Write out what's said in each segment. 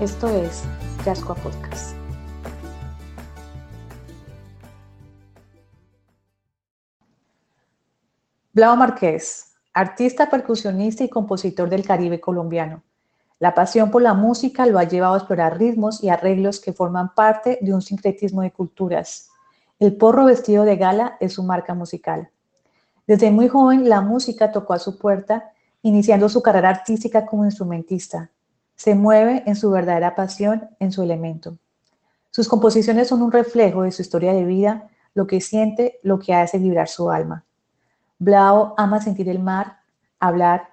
Esto es Yascoa Podcast. Blau Marqués, artista, percusionista y compositor del Caribe colombiano. La pasión por la música lo ha llevado a explorar ritmos y arreglos que forman parte de un sincretismo de culturas. El porro vestido de gala es su marca musical. Desde muy joven la música tocó a su puerta, iniciando su carrera artística como instrumentista se mueve en su verdadera pasión, en su elemento. Sus composiciones son un reflejo de su historia de vida, lo que siente, lo que hace vibrar su alma. Blau ama sentir el mar, hablar,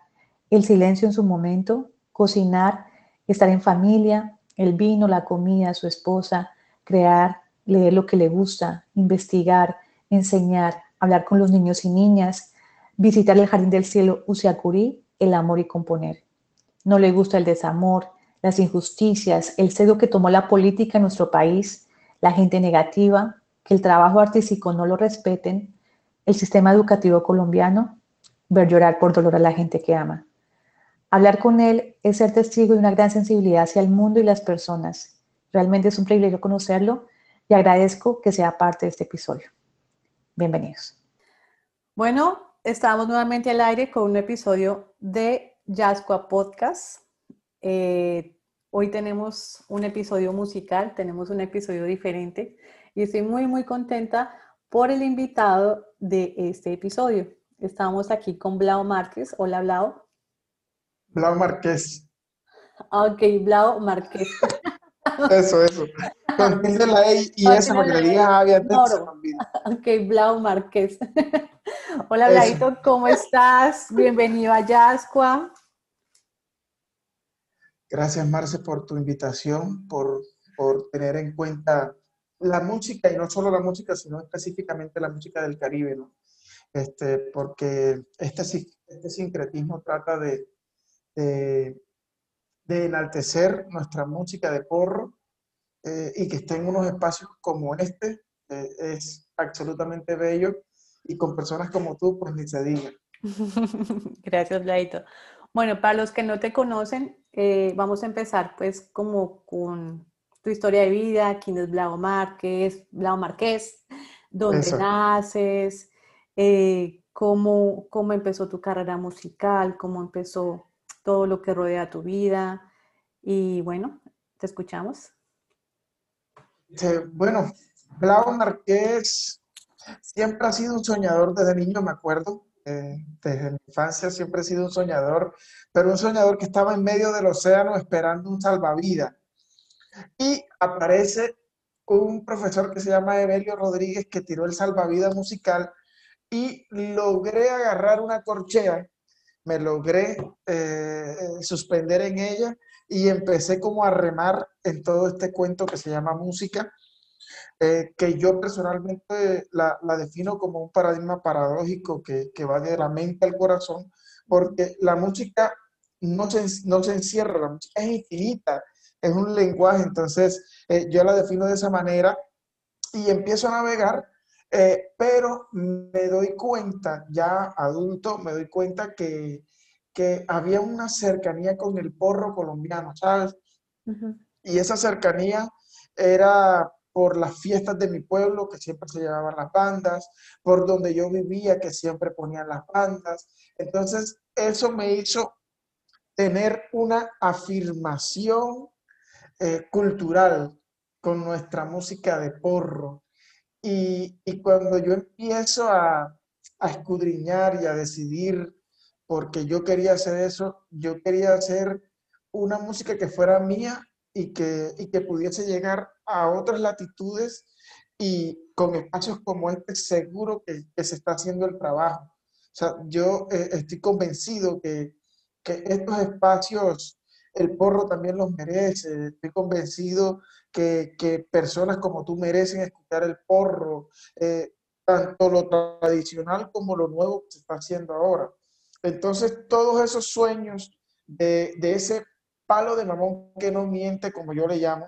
el silencio en su momento, cocinar, estar en familia, el vino, la comida, su esposa, crear, leer lo que le gusta, investigar, enseñar, hablar con los niños y niñas, visitar el jardín del cielo Usiacurí, el amor y componer. No le gusta el desamor, las injusticias, el cedo que tomó la política en nuestro país, la gente negativa, que el trabajo artístico no lo respeten, el sistema educativo colombiano, ver llorar por dolor a la gente que ama. Hablar con él es ser testigo de una gran sensibilidad hacia el mundo y las personas. Realmente es un privilegio conocerlo y agradezco que sea parte de este episodio. Bienvenidos. Bueno, estamos nuevamente al aire con un episodio de Yascoa Podcast. Eh, hoy tenemos un episodio musical, tenemos un episodio diferente y estoy muy, muy contenta por el invitado de este episodio. Estamos aquí con Blau Márquez. Hola, Blau. Blau Márquez. Ok, Blau Márquez. Eso, eso. Contiene la E y esa porque le digas había Ok, Blau Márquez. Hola, Blaito, ¿cómo estás? Bienvenido a Yascua. Gracias, Marce, por tu invitación, por, tener en cuenta la música, y no solo la música, sino específicamente la música del Caribe, ¿no? Este, porque este, este sincretismo trata de, de, enaltecer nuestra música de porro eh, y que esté en unos espacios como este, eh, es absolutamente bello y con personas como tú, pues ni se diga. Gracias, Blaito. Bueno, para los que no te conocen, eh, vamos a empezar pues como con tu historia de vida, quién es Blau Márquez, Blau Márquez, dónde naces, eh, cómo, cómo empezó tu carrera musical, cómo empezó todo lo que rodea tu vida. Y bueno, te escuchamos. bueno, Blau Márquez siempre ha sido un soñador desde niño, me acuerdo. Eh, desde mi infancia siempre he sido un soñador, pero un soñador que estaba en medio del océano esperando un salvavidas. Y aparece un profesor que se llama Evelio Rodríguez que tiró el salvavidas musical y logré agarrar una corchea, me logré eh, suspender en ella y empecé como a remar en todo este cuento que se llama música eh, que yo personalmente la, la, defino como un paradigma paradójico que, que, va de la mente al corazón, porque la música no se, no se encierra, la música es infinita, es un lenguaje, entonces eh, yo la defino de esa manera y empiezo a navegar, eh, pero me doy cuenta, ya adulto, me doy cuenta que, que había una cercanía con el porro colombiano, ¿sabes? Y esa cercanía era por las fiestas de mi pueblo, que siempre se llevaban las bandas, por donde yo vivía, que siempre ponían las bandas. Entonces, eso me hizo tener una afirmación eh, cultural con nuestra música de porro. Y, cuando yo empiezo a, a escudriñar y a decidir, porque yo quería hacer eso, yo quería hacer una música que fuera mía y que, y que pudiese llegar a otras latitudes y con espacios como este seguro que, que se está haciendo el trabajo. O sea, yo eh, estoy convencido que, que estos espacios el porro también los merece. Estoy convencido que, personas como tú merecen escuchar el porro, eh, tanto lo tradicional como lo nuevo que se está haciendo ahora. Entonces, todos esos sueños de, ese palo de mamón que no miente, como yo le llamo,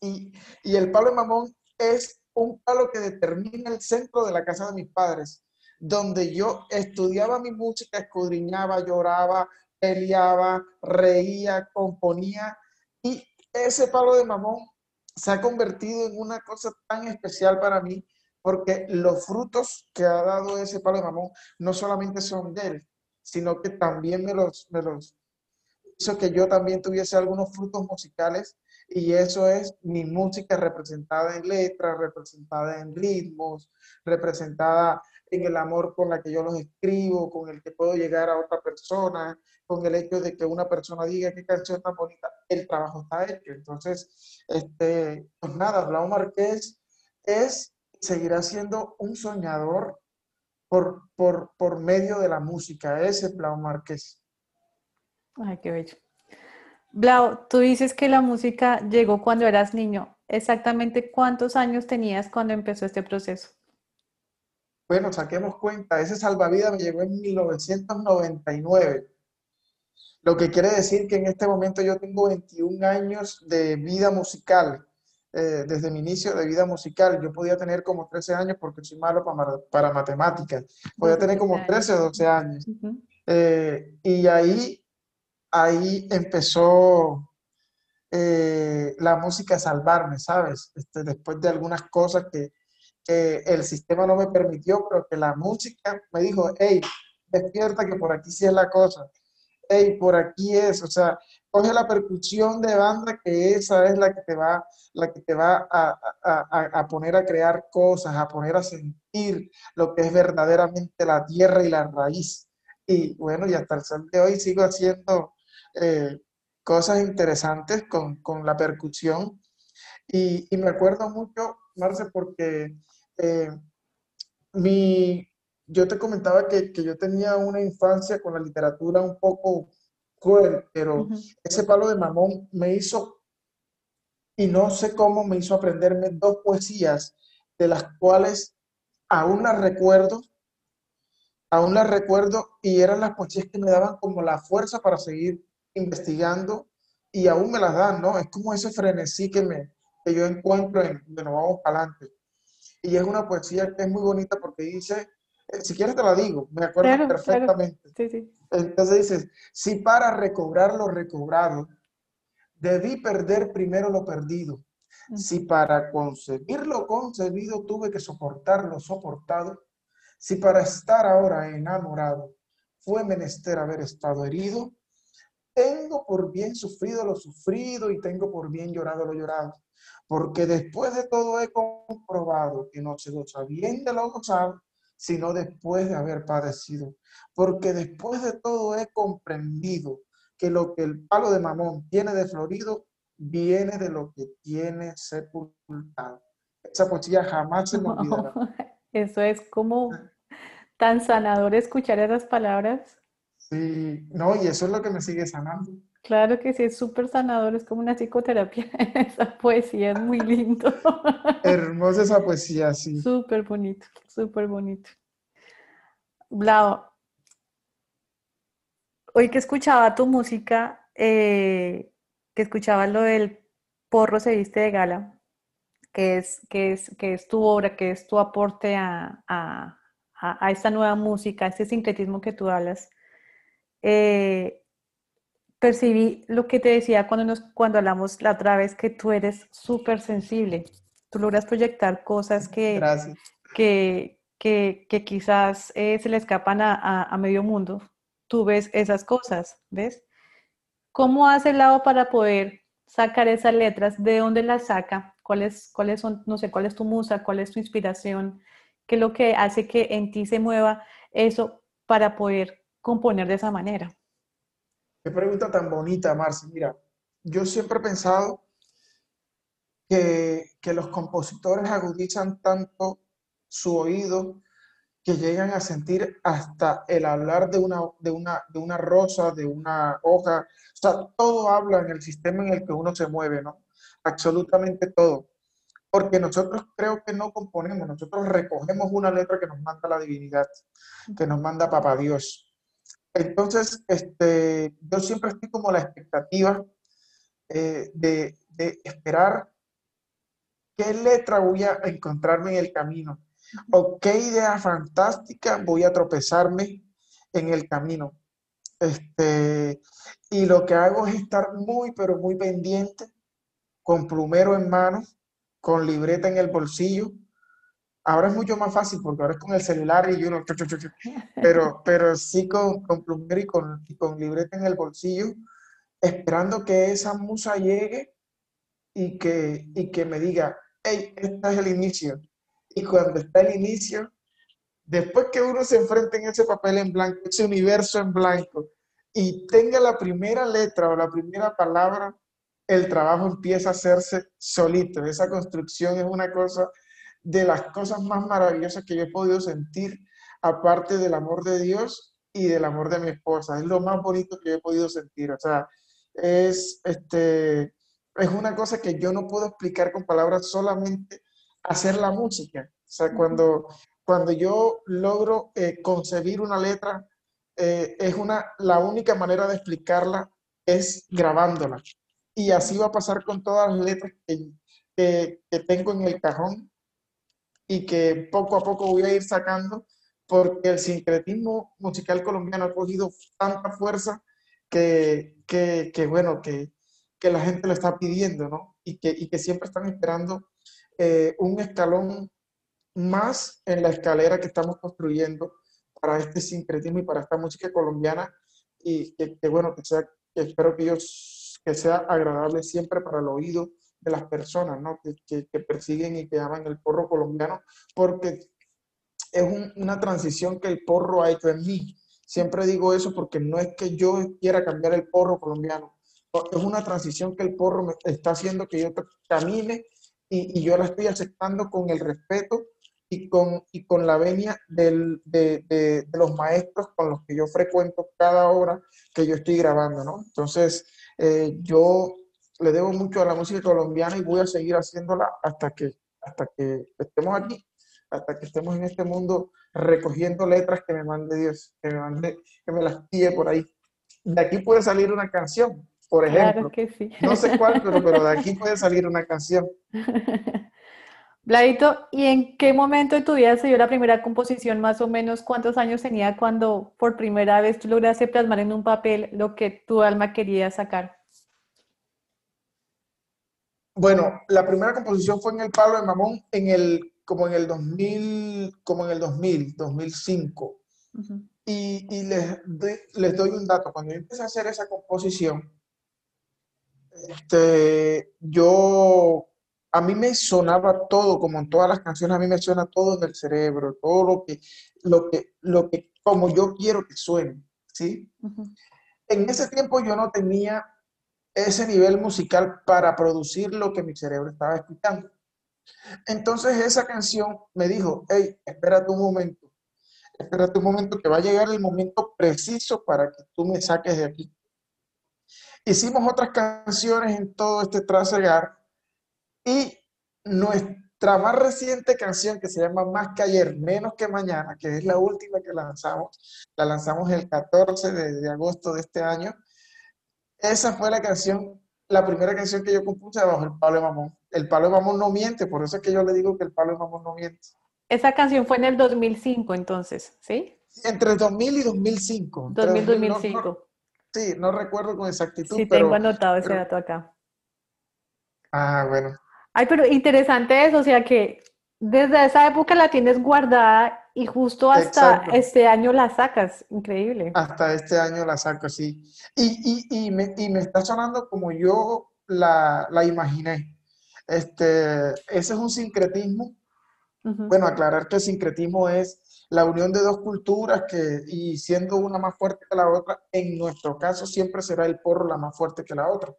y, y el palo de mamón es un palo que determina el centro de la casa de mis padres, donde yo estudiaba mi música, escudriñaba, lloraba, peleaba, reía, componía y ese palo de mamón se ha convertido en una cosa tan especial para mí porque los frutos que ha dado ese palo de mamón no solamente son de él, sino que también me los, me los hizo que yo también tuviese algunos frutos musicales y eso es mi música representada en letras, representada en ritmos, representada en el amor con la que yo los escribo, con el que puedo llegar a otra persona, con el hecho de que una persona diga qué canción tan bonita, el trabajo está hecho. Entonces, este, pues nada, Blau Marqués es, seguirá siendo un soñador por, por, por medio de la música, ese es Blau Marqués. Ay, qué bello. Blau, tú dices que la música llegó cuando eras niño. ¿Exactamente cuántos años tenías cuando empezó este proceso? Bueno, saquemos cuenta, ese salvavidas me llegó en 1999. Lo que quiere decir que en este momento yo tengo 21 años de vida musical, eh, desde mi inicio de vida musical. Yo podía tener como 13 años porque soy malo para, para matemáticas. Podía tener como 13 o 12 años. Eh, y ahí ahí empezó eh, la música a salvarme, ¿sabes? Este, después de algunas cosas que, el sistema no me permitió, pero que la música me dijo, hey, despierta que por aquí sí es la cosa, hey, por aquí es, o sea, coge la percusión de banda que esa es la que te va, la que te va a, a poner a crear cosas, a poner a sentir lo que es verdaderamente la tierra y la raíz. Y bueno, y hasta el sol de hoy sigo haciendo eh, cosas interesantes con, con la percusión. Y, y, me acuerdo mucho, Marce, porque eh, mi, yo te comentaba que, que, yo tenía una infancia con la literatura un poco cruel, pero ese palo de mamón me hizo, y no sé cómo, me hizo aprenderme dos poesías de las cuales aún las recuerdo, aún las recuerdo y eran las poesías que me daban como la fuerza para seguir investigando y aún me las dan, ¿no? Es como ese frenesí que, me, que yo encuentro en Bueno, vamos para adelante. Y es una poesía que es muy bonita porque dice, eh, si quieres te la digo, me acuerdo perfectamente. Sí, sí. Entonces dices, si para recobrar lo recobrado, debí perder primero lo perdido. Si para conseguir lo concebido tuve que soportar lo soportado, si para estar ahora enamorado fue menester haber estado herido, tengo por bien sufrido lo sufrido y tengo por bien llorado lo llorado. Porque después de todo he comprobado que no se goza bien de lo gozado, sino después de haber padecido. Porque después de todo he comprendido que lo que el palo de mamón tiene de florido, viene de lo que tiene sepultado. Esa poesía jamás se me olvidará. Eso es como tan sanador escuchar esas palabras. Sí, no, y eso es lo que me sigue sanando. Claro que sí, es súper sanador, es como una psicoterapia. Esa poesía es muy lindo. Hermosa esa poesía, sí. Súper bonito, súper bonito. Blau, hoy que escuchaba tu música, eh, que escuchaba lo del porro se viste de gala, que es, que es, que es tu obra, que es tu aporte a, a, a esta nueva música, a este sincretismo que tú hablas eh, percibí lo que te decía cuando, nos, cuando hablamos la otra vez, que tú eres súper sensible. Tú logras proyectar cosas que, que, que, quizás eh, se le escapan a, a, medio mundo. Tú ves esas cosas, ¿ves? ¿Cómo hace el lado para poder sacar esas letras? ¿De dónde las saca? ¿Cuáles, ¿Cuáles son, no sé, cuál es tu musa? ¿Cuál es tu inspiración? ¿Qué es lo que hace que en ti se mueva eso para poder componer de esa manera? Qué pregunta tan bonita, Marce. Mira, yo siempre he pensado que, que los compositores agudizan tanto su oído que llegan a sentir hasta el hablar de una, de una, de una rosa, de una hoja. O sea, todo habla en el sistema en el que uno se mueve, ¿no? Absolutamente todo. Porque nosotros creo que no componemos, nosotros recogemos una letra que nos manda la divinidad, que nos manda Papá Dios. Entonces, este, yo siempre estoy como la expectativa eh, de, de esperar qué letra voy a encontrarme en el camino o qué idea fantástica voy a tropezarme en el camino. Este, y lo que hago es estar muy, pero muy pendiente, con plumero en mano, con libreta en el bolsillo. Ahora es mucho más fácil porque ahora es con el celular y uno, pero, pero sí con, con plumero y con, y con libreta en el bolsillo, esperando que esa musa llegue y que, y que me diga, hey, este es el inicio. Y cuando está el inicio, después que uno se enfrenta en ese papel en blanco, ese universo en blanco, y tenga la primera letra o la primera palabra, el trabajo empieza a hacerse solito. Esa construcción es una cosa de las cosas más maravillosas que yo he podido sentir, aparte del amor de Dios y del amor de mi esposa. Es lo más bonito que he podido sentir. O sea, es, este, es una cosa que yo no puedo explicar con palabras solamente hacer la música. O sea, cuando, cuando yo logro eh, concebir una letra, eh, es una, la única manera de explicarla es grabándola. Y así va a pasar con todas las letras que, que, tengo en el cajón y que poco a poco voy a ir sacando porque el sincretismo musical colombiano ha cogido tanta fuerza que, que, que bueno, que, que, la gente lo está pidiendo, ¿no? Y que, y que siempre están esperando eh, un escalón más en la escalera que estamos construyendo para este sincretismo y para esta música colombiana y que, bueno, que sea, que espero que, ellos, que sea agradable siempre para el oído de las personas, ¿no? Que, que, persiguen y que aman el porro colombiano, porque es una transición que el porro ha hecho en mí. Siempre digo eso porque no es que yo quiera cambiar el porro colombiano, es una transición que el porro me está haciendo que yo camine y, yo la estoy aceptando con el respeto y con, y con la venia del, de, de, los maestros con los que yo frecuento cada hora que yo estoy grabando, ¿no? Entonces, eh, yo le debo mucho a la música colombiana y voy a seguir haciéndola hasta que, hasta que estemos aquí, hasta que estemos en este mundo recogiendo letras que me mande Dios, que me, mande, que me las pide por ahí. De aquí puede salir una canción, por ejemplo. Claro que sí. No sé cuál, pero, pero de aquí puede salir una canción. Bladito, ¿y en qué momento de tu vida se dio la primera composición? Más o menos, ¿cuántos años tenía cuando por primera vez tú lograste plasmar en un papel lo que tu alma quería sacar? Bueno, la primera composición fue en el Palo de Mamón en el, como en el 2000, como en el 2000, 2005. Y, y les, les doy un dato. Cuando yo empecé a hacer esa composición, este, yo, a mí me sonaba todo, como en todas las canciones, a mí me suena todo en el cerebro, todo lo que, lo que, lo que, como yo quiero que suene, ¿sí? En ese tiempo yo no tenía ese nivel musical para producir lo que mi cerebro estaba escuchando. Entonces esa canción me dijo, hey, espérate un momento, espérate un momento que va a llegar el momento preciso para que tú me saques de aquí. Hicimos otras canciones en todo este trasegar y nuestra más reciente canción que se llama Más que ayer, menos que mañana, que es la última que lanzamos, la lanzamos el 14 de, agosto de este año. Esa fue la canción, la primera canción que yo compuse bajo el palo de mamón. El palo de mamón no miente, por eso es que yo le digo que el palo de mamón no miente. Esa canción fue en el 2005 entonces, ¿sí? Entre 2000 y 2005. 2000, 2005. Sí, no recuerdo con exactitud. Sí, tengo anotado ese dato acá. Ah, bueno. Ay, pero interesante eso, o sea que desde esa época la tienes guardada y justo hasta este año la sacas. Increíble. Hasta este año la saco, sí. Y, y, y, me, y me, está sonando como yo la, la, imaginé. Este, ese es un sincretismo. Bueno, aclarar que el sincretismo es la unión de dos culturas que, y siendo una más fuerte que la otra, en nuestro caso siempre será el porro la más fuerte que la otra.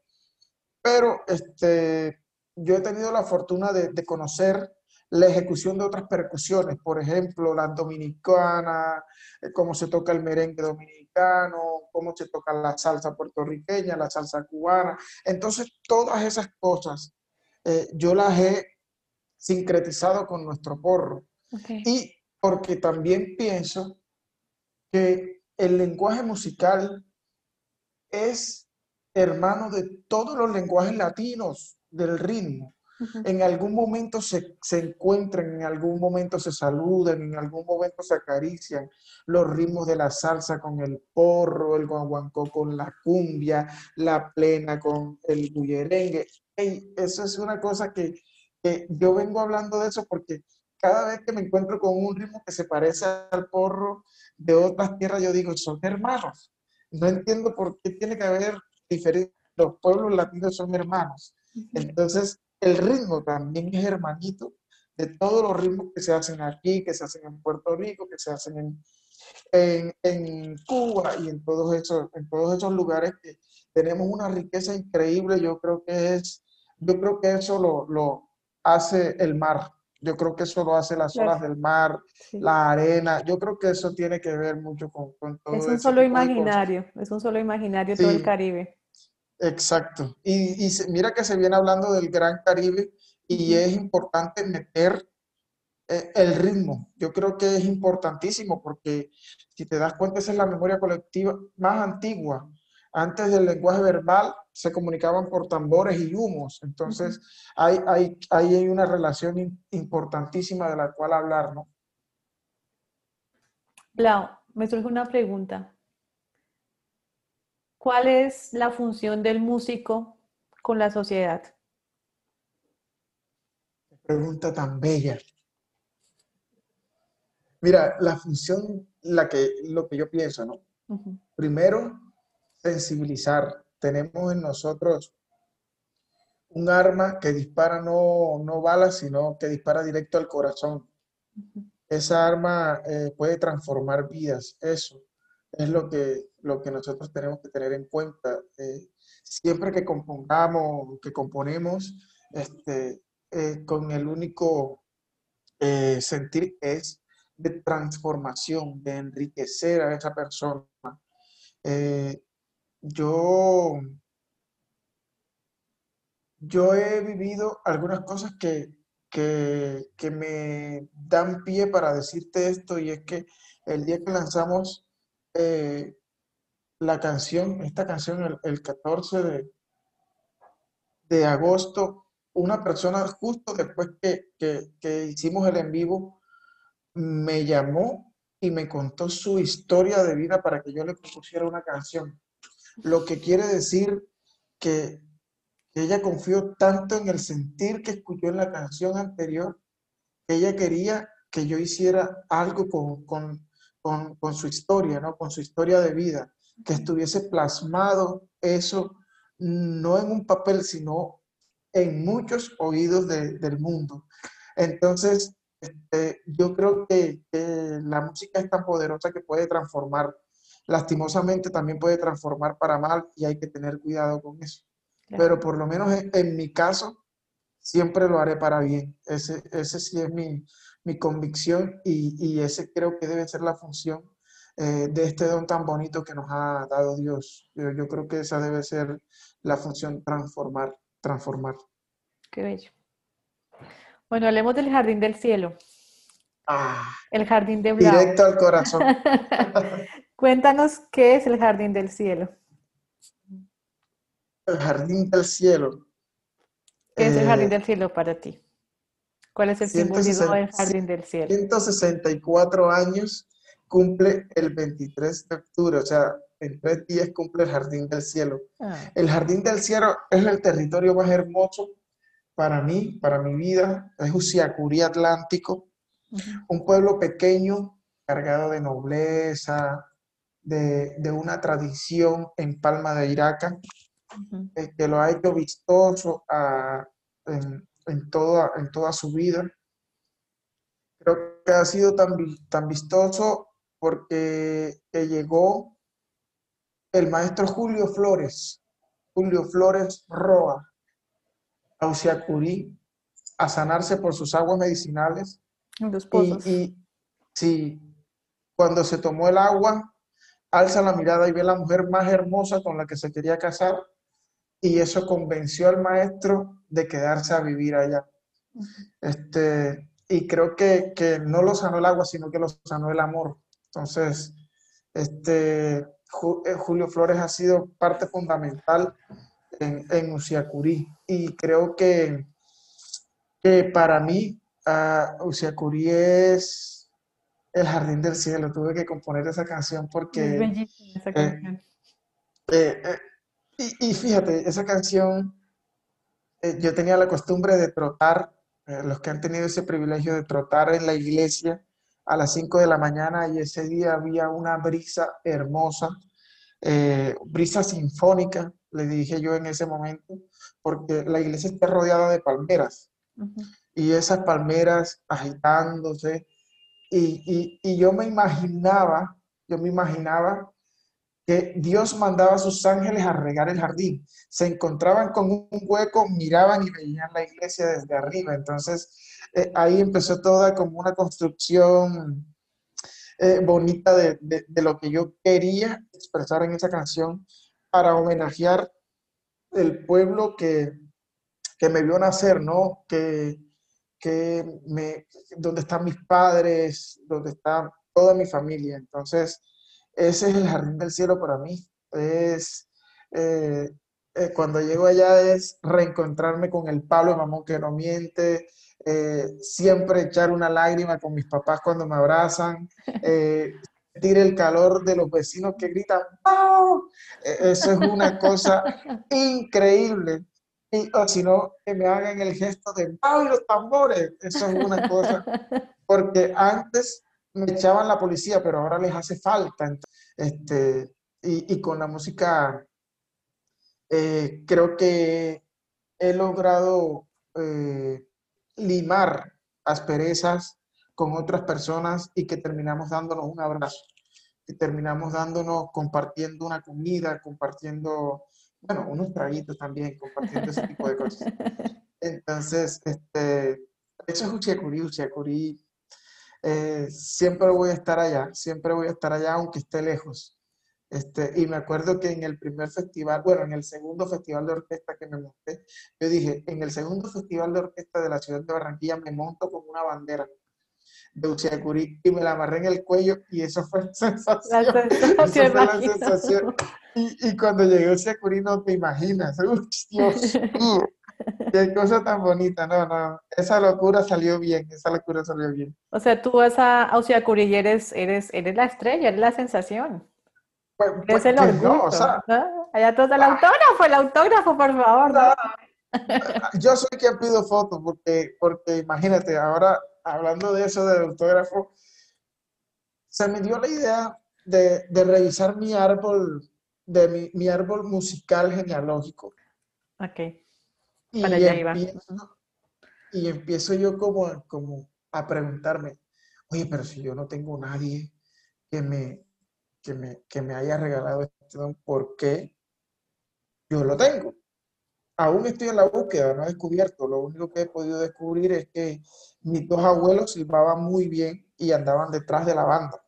Pero este, yo he tenido la fortuna de, conocer la ejecución de otras percusiones, por ejemplo, la dominicana, eh, cómo se toca el merengue dominicano, cómo se toca la salsa puertorriqueña, la salsa cubana. Entonces, todas esas cosas eh, yo las he sincretizado con nuestro porro. Y porque también pienso que el lenguaje musical es hermano de todos los lenguajes latinos del ritmo. En algún momento se, se, encuentran, en algún momento se saludan, en algún momento se acarician los ritmos de la salsa con el porro, el guaguancó con la cumbia, la plena con el bullerengue. eso es una cosa que, que yo vengo hablando de eso porque cada vez que me encuentro con un ritmo que se parece al porro de otras tierras, yo digo, son hermanos. No entiendo por qué tiene que haber diferentes, los pueblos latinos son hermanos. Entonces, el ritmo también es hermanito de todos los ritmos que se hacen aquí, que se hacen en Puerto Rico, que se hacen en, en, Cuba y en todos, esos, en todos esos lugares que tenemos una riqueza increíble. Yo creo que es, yo creo que eso lo, lo hace el mar. Yo creo que eso lo hace las olas del mar, la arena. Yo creo que eso tiene que ver mucho con, con todo Es un solo imaginario, es un solo imaginario todo el Caribe. Exacto. Y, y mira que se viene hablando del Gran Caribe y es importante meter eh, el ritmo. Yo creo que es importantísimo porque si te das cuenta, esa es la memoria colectiva más antigua. Antes del lenguaje verbal se comunicaban por tambores y humos. Entonces, hay, hay, hay una relación importantísima de la cual hablar, ¿no? Blau, me surge una pregunta. ¿Cuál es la función del músico con la sociedad? Pregunta tan bella. Mira, la función, la que, lo que yo pienso, ¿no? Primero, sensibilizar. Tenemos en nosotros un arma que dispara no, no balas, sino que dispara directo al corazón. Esa arma eh, puede transformar vidas. Eso es lo que, lo que nosotros tenemos que tener en cuenta. Eh, siempre que compongamos, que componemos, este, eh, con el único sentir es de transformación, de enriquecer a esa persona yo, yo he vivido algunas cosas que, me dan pie para decirte esto y es que el día que lanzamos eh, la canción, esta canción el, 14 de, de, agosto, una persona justo después que, que hicimos el en vivo me llamó y me contó su historia de vida para que yo le propusiera una canción. Lo que quiere decir que ella confió tanto en el sentir que escuchó en la canción anterior, que ella quería que yo hiciera algo con, con, su historia, ¿no? con su historia de vida, que estuviese plasmado eso no en un papel, sino en muchos oídos del mundo. Entonces, este, yo creo que, que, la música es tan poderosa que puede transformar lastimosamente también puede transformar para mal y hay que tener cuidado con eso. Pero por lo menos en, mi caso, siempre lo haré para bien. Ese, ese sí es mi, mi convicción y, y, ese creo que debe ser la función eh, de este don tan bonito que nos ha dado Dios. Yo, yo, creo que esa debe ser la función transformar, transformar. Qué bello. Bueno, hablemos del jardín del cielo. Ah, el jardín de Blau. Directo al corazón. Cuéntanos qué es el jardín del cielo. El jardín del cielo. ¿Qué es el jardín eh, del cielo para ti? ¿Cuál es el simbolismo del jardín del cielo? 164 años cumple el 23 de octubre, o sea, en tres días cumple el jardín del cielo. Ah. El jardín del cielo es el territorio más hermoso para mí, para mi vida, es Usiacurí Atlántico, un pueblo pequeño, cargado de nobleza, de, una tradición en Palma de Iraca, eh, que lo ha hecho vistoso en, toda, en toda su vida. Creo que ha sido tan, tan vistoso porque llegó el maestro Julio Flores, Julio Flores Roa, a Usiacurí, a sanarse por sus aguas medicinales. Los pozos. Y, sí, cuando se tomó el agua, alza la mirada y ve a la mujer más hermosa con la que se quería casar y eso convenció al maestro de quedarse a vivir allá. Este, y creo que, que, no lo sanó el agua, sino que lo sanó el amor. Entonces, este, eh, Julio Flores ha sido parte fundamental en, en Uciacurí y creo que, que para mí uh, Uciacurí es el jardín del cielo. Tuve que componer esa canción porque... Es bellísima esa canción. Eh, eh, y, y, fíjate, esa canción, eh, yo tenía la costumbre de trotar, eh, los que han tenido ese privilegio de trotar en la iglesia a las 5 de la mañana y ese día había una brisa hermosa, eh, brisa sinfónica, le dije yo en ese momento, porque la iglesia está rodeada de palmeras uh -huh. y esas palmeras agitándose y, y, y yo me imaginaba, yo me imaginaba que Dios mandaba a sus ángeles a regar el jardín. Se encontraban con un hueco, miraban y veían la iglesia desde arriba. Entonces, eh, ahí empezó toda como una construcción eh, bonita de, de, lo que yo quería expresar en esa canción para homenajear el pueblo que, que me vio nacer, ¿no? Que, que me, donde están mis padres, donde está toda mi familia. Entonces, ese es el jardín del cielo para mí. Es, eh, eh, cuando llego allá es reencontrarme con el Pablo mamón que no miente, eh, siempre echar una lágrima con mis papás cuando me abrazan, sentir el calor de los vecinos que gritan, ¡Pau! Eso es una cosa increíble. Y, o si no, que me hagan el gesto de ¡Pau! y los tambores. Eso es una cosa. Porque antes me echaban la policía, pero ahora les hace falta. Este, y, y con la música, eh, creo que he logrado eh, limar asperezas con otras personas y que terminamos dándonos un abrazo, que terminamos dándonos, compartiendo una comida, compartiendo, bueno, unos traguitos también, compartiendo ese tipo de cosas. Entonces, este, eso es Uchiacurí, Uchiacurí eh, siempre voy a estar allá, siempre voy a estar allá aunque esté lejos. Este, y me acuerdo que en el primer festival, bueno, en el segundo festival de orquesta que me monté, yo dije, en el segundo festival de orquesta de la ciudad de Barranquilla me monto con una bandera de Uchiacurí y me la amarré en el cuello y eso fue sensación. La sensación, fue la sensación. Y, y, cuando llegué a Uchiacurí no te imaginas, Uy, Dios mío. Qué cosa tan bonita, no, no. Esa locura salió bien, esa locura salió bien. O sea, tú vas a Ausiacuri y eres, eres, eres la estrella, eres la sensación. Pues, pues, es el orgullo. No, o sea, ¿no? Allá todo el ah, autógrafo, el autógrafo, por favor. ¿no? Yo soy quien pido fotos, porque, porque imagínate, ahora hablando de eso del autógrafo, se me dio la idea de, de revisar mi árbol, de mi, mi árbol musical genealógico. Ok. Y, Para allá iba. Empiezo, y empiezo yo como, como a preguntarme, oye, pero si yo no tengo nadie que me, que me, que me haya regalado este don, ¿por qué yo lo tengo? Aún estoy en la búsqueda, no he descubierto. Lo único que he podido descubrir es que mis dos abuelos silbaban muy bien y andaban detrás de la banda.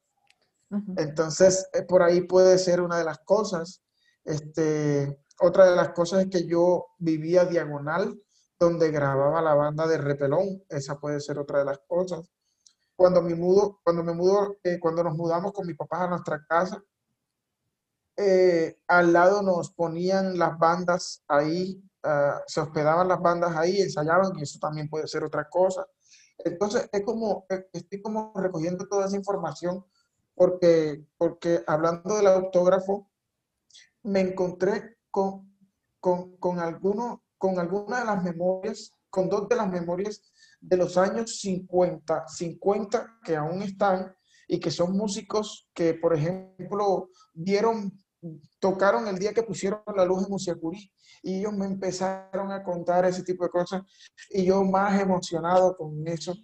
Uh -huh. Entonces, eh, por ahí puede ser una de las cosas. Este, otra de las cosas es que yo vivía diagonal donde grababa la banda de Repelón. Esa puede ser otra de las cosas. Cuando me mudo, cuando me mudo, eh, cuando nos mudamos con mi papá a nuestra casa, eh, al lado nos ponían las bandas ahí, uh, se hospedaban las bandas ahí, ensayaban y eso también puede ser otra cosa. Entonces, es como, eh, estoy como recogiendo toda esa información porque, porque hablando del autógrafo, me encontré con, con, con, con alguna de las memorias, con dos de las memorias de los años 50, 50 que aún están y que son músicos que, por ejemplo, dieron, tocaron el día que pusieron la luz en Musiacurí y ellos me empezaron a contar ese tipo de cosas y yo más emocionado con eso,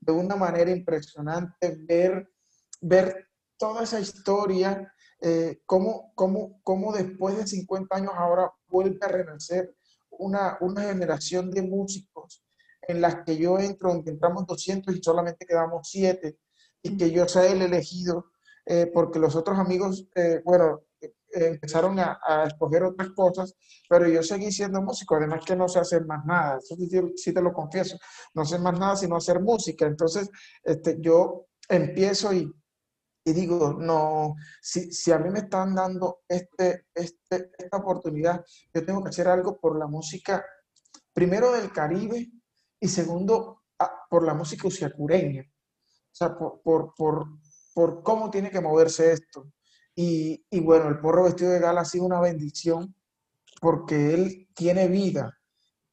de una manera impresionante, ver, ver toda esa historia eh, cómo, cómo, cómo, después de 50 años ahora vuelve a renacer una, una generación de músicos en las que yo entro, donde entramos 200 y solamente quedamos 7, y que yo sea el elegido, eh, porque los otros amigos, eh, bueno, eh, empezaron a, escoger otras cosas, pero yo seguí siendo músico, además que no sé hacer más nada, eso sí, te lo confieso, no sé más nada sino hacer música, entonces este, yo empiezo y, y digo, no, si, si, a mí me están dando este, este, esta oportunidad, yo tengo que hacer algo por la música, primero del Caribe y segundo ah, por la música usiacureña, o sea, por, por, por, por cómo tiene que moverse esto. Y, y, bueno, el porro vestido de gala ha sido una bendición porque él tiene vida,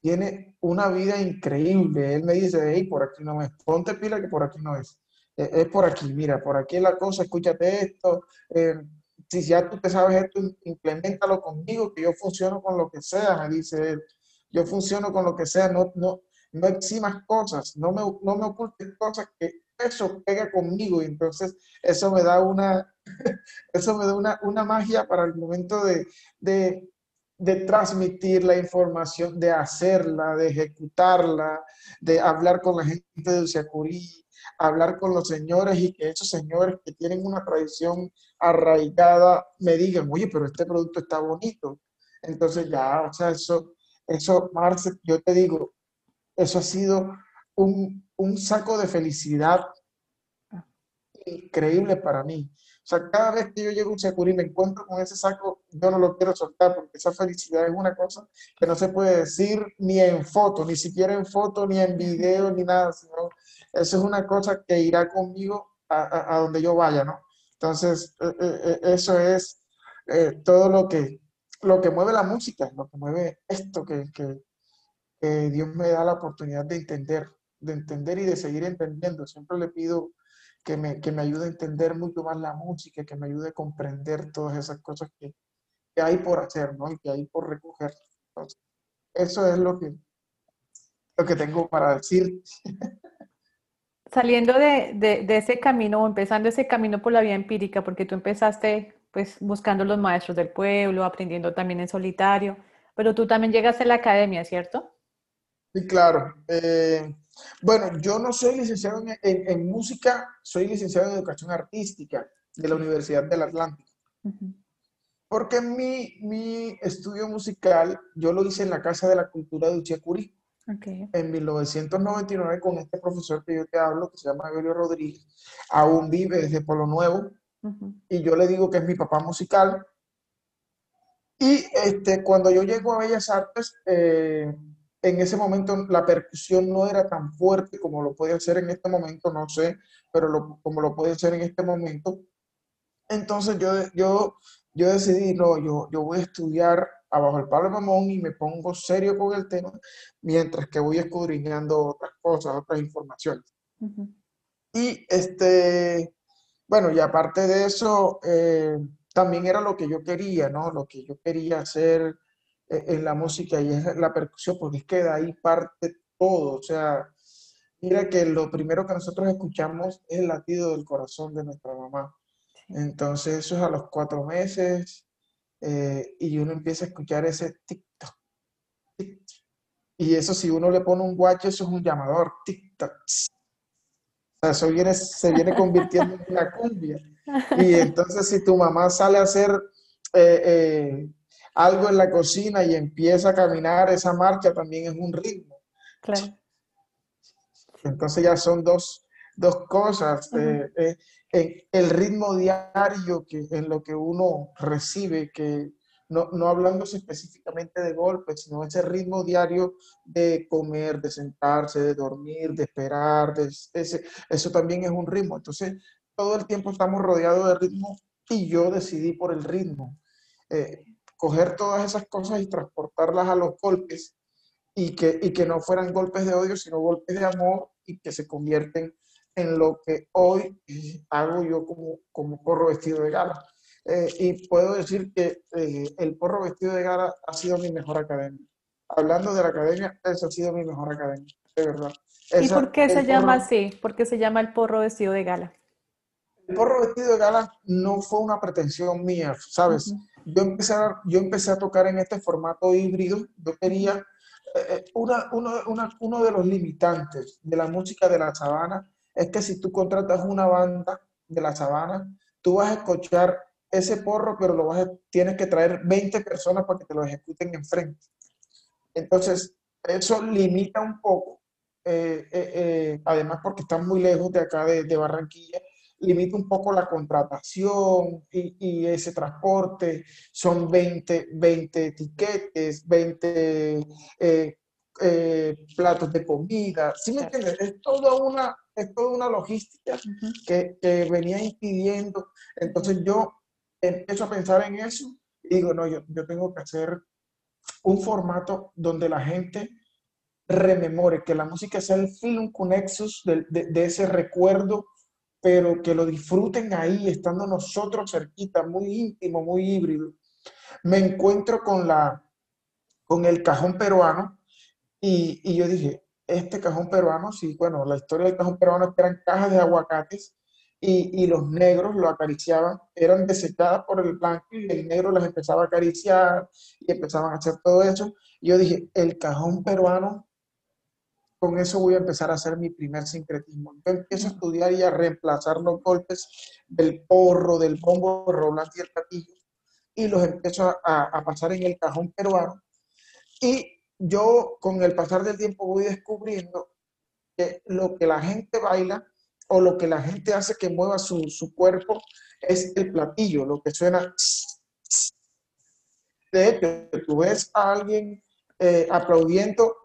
tiene una vida increíble. Él me dice, hey, por aquí no es, ponte pila que por aquí no es. Eh, es por aquí, mira, por aquí es la cosa, escúchate esto. Eh, si ya tú te sabes esto, implementalo conmigo, que yo funciono con lo que sea, me dice él. Yo funciono con lo que sea, no, no, no eximas cosas, no me, no me ocultes cosas que eso pega conmigo y entonces eso me da una, eso me da una, una magia para el momento de, de, de, transmitir la información, de hacerla, de ejecutarla, de hablar con la gente de Uciacurí, hablar con los señores y que esos señores que tienen una tradición arraigada me digan, oye, pero este producto está bonito. Entonces ya, o sea, eso, eso, Marce, yo te digo, eso ha sido un, un saco de felicidad increíble para mí. O sea, cada vez que yo llego a un Securí y me encuentro con ese saco, yo no lo quiero soltar porque esa felicidad es una cosa que no se puede decir ni en foto, ni siquiera en foto, ni en video, ni nada, sino eso es una cosa que irá conmigo a, a, donde yo vaya, ¿no? Entonces, eh, eh, eh, eso es todo lo que, lo que mueve la música, lo que mueve esto que, que, que, Dios me da la oportunidad de entender, de entender y de seguir entendiendo. Siempre le pido que me, que me ayude a entender mucho más la música, que me ayude a comprender todas esas cosas que, que hay por hacer, ¿no? Y que hay por recoger. Entonces, eso es lo que, lo que tengo para decir. Saliendo de, de, ese camino, empezando ese camino por la vía empírica, porque tú empezaste pues buscando los maestros del pueblo, aprendiendo también en solitario, pero tú también llegaste a la academia, ¿cierto? Sí, claro. Eh, bueno, yo no soy licenciado en, en, música, soy licenciado en educación artística de la Universidad del Atlántico. Porque mi, mi estudio musical yo lo hice en la Casa de la Cultura de Uchiacurí. En 1999 con este profesor que yo te hablo, que se llama Evelio Rodríguez, aún vive desde Polo Nuevo, y yo le digo que es mi papá musical. Y este, cuando yo llego a Bellas Artes, eh, en ese momento la percusión no era tan fuerte como lo puede ser en este momento, no sé, pero como lo puede ser en este momento. Entonces yo, yo, yo decidí, no, yo, yo voy a estudiar abajo el Pablo Mamón y me pongo serio con el tema, mientras que voy escudriñando otras cosas, otras informaciones. Y este, bueno, y aparte de eso, eh, también era lo que yo quería, ¿no? Lo que yo quería hacer en la música y es la percusión, porque es que de ahí parte todo. O sea, mira que lo primero que nosotros escuchamos es el latido del corazón de nuestra mamá. Entonces, eso es a los cuatro meses eh, y uno empieza a escuchar ese tic-toc, Y eso, si uno le pone un guacho, eso es un llamador, tic-toc. Eso viene, se viene convirtiendo en una cumbia. Y entonces, si tu mamá sale a hacer eh, eh, algo en la cocina y empieza a caminar, esa marcha también es un ritmo. Claro. Entonces ya son dos, dos cosas el ritmo diario que, en lo que uno recibe, que no, no hablándose específicamente de golpes, sino ese ritmo diario de comer, de sentarse, de dormir, de esperar, de, ese, eso también es un ritmo. Entonces, todo el tiempo estamos rodeados de ritmo y yo decidí por el ritmo. Eh, coger todas esas cosas y transportarlas a los golpes y que, y que no fueran golpes de odio, sino golpes de amor y que se convierten en lo que hoy hago yo como, como porro vestido de gala. Eh, y puedo decir que eh, el porro vestido de gala ha sido mi mejor academia. Hablando de la academia, esa ha sido mi mejor academia, de verdad. ¿Y por qué se llama así? ¿Por qué se llama el porro vestido de gala? El porro vestido de gala no fue una pretensión mía, ¿sabes? Yo, empecé a, yo empecé a tocar en este formato híbrido. Yo quería eh, una, uno, uno de los limitantes de la música de la sabana es que si tú contratas una banda de la sabana, tú vas a escuchar ese porro, pero lo vas tienes que traer 20 personas para que te lo ejecuten enfrente. Entonces, eso limita un poco, eh, eh, eh, además porque están muy lejos de acá de, de Barranquilla, limita un poco la contratación y, y, ese transporte. Son 20, 20 etiquetes, 20 platos de comida. ¿Sí me entiendes? Es toda una, es toda una logística que, que venía impidiendo. Entonces yo empiezo a pensar en eso y digo, no, yo, yo tengo que hacer un formato donde la gente rememore, que la música sea el film connexus de, de, de, ese recuerdo, pero que lo disfruten ahí, estando nosotros cerquita, muy íntimo, muy híbrido. Me encuentro con, la, con el cajón peruano y, y yo dije, este cajón peruano, sí, bueno, la historia del cajón peruano eran cajas de aguacates y, y, los negros lo acariciaban, eran desechadas por el blanco y el negro las empezaba a acariciar y empezaban a hacer todo eso. Yo dije, el cajón peruano, con eso voy a empezar a hacer mi primer sincretismo. Yo empiezo a estudiar y a reemplazar los golpes del porro, del bombo, roland y el platillo, y los empiezo a, a pasar en el cajón peruano. Y yo, con el pasar del tiempo, voy descubriendo que lo que la gente baila o lo que la gente hace que mueva su, su cuerpo es el platillo, lo que suena. De hecho, tú ves a alguien eh, aplaudiendo.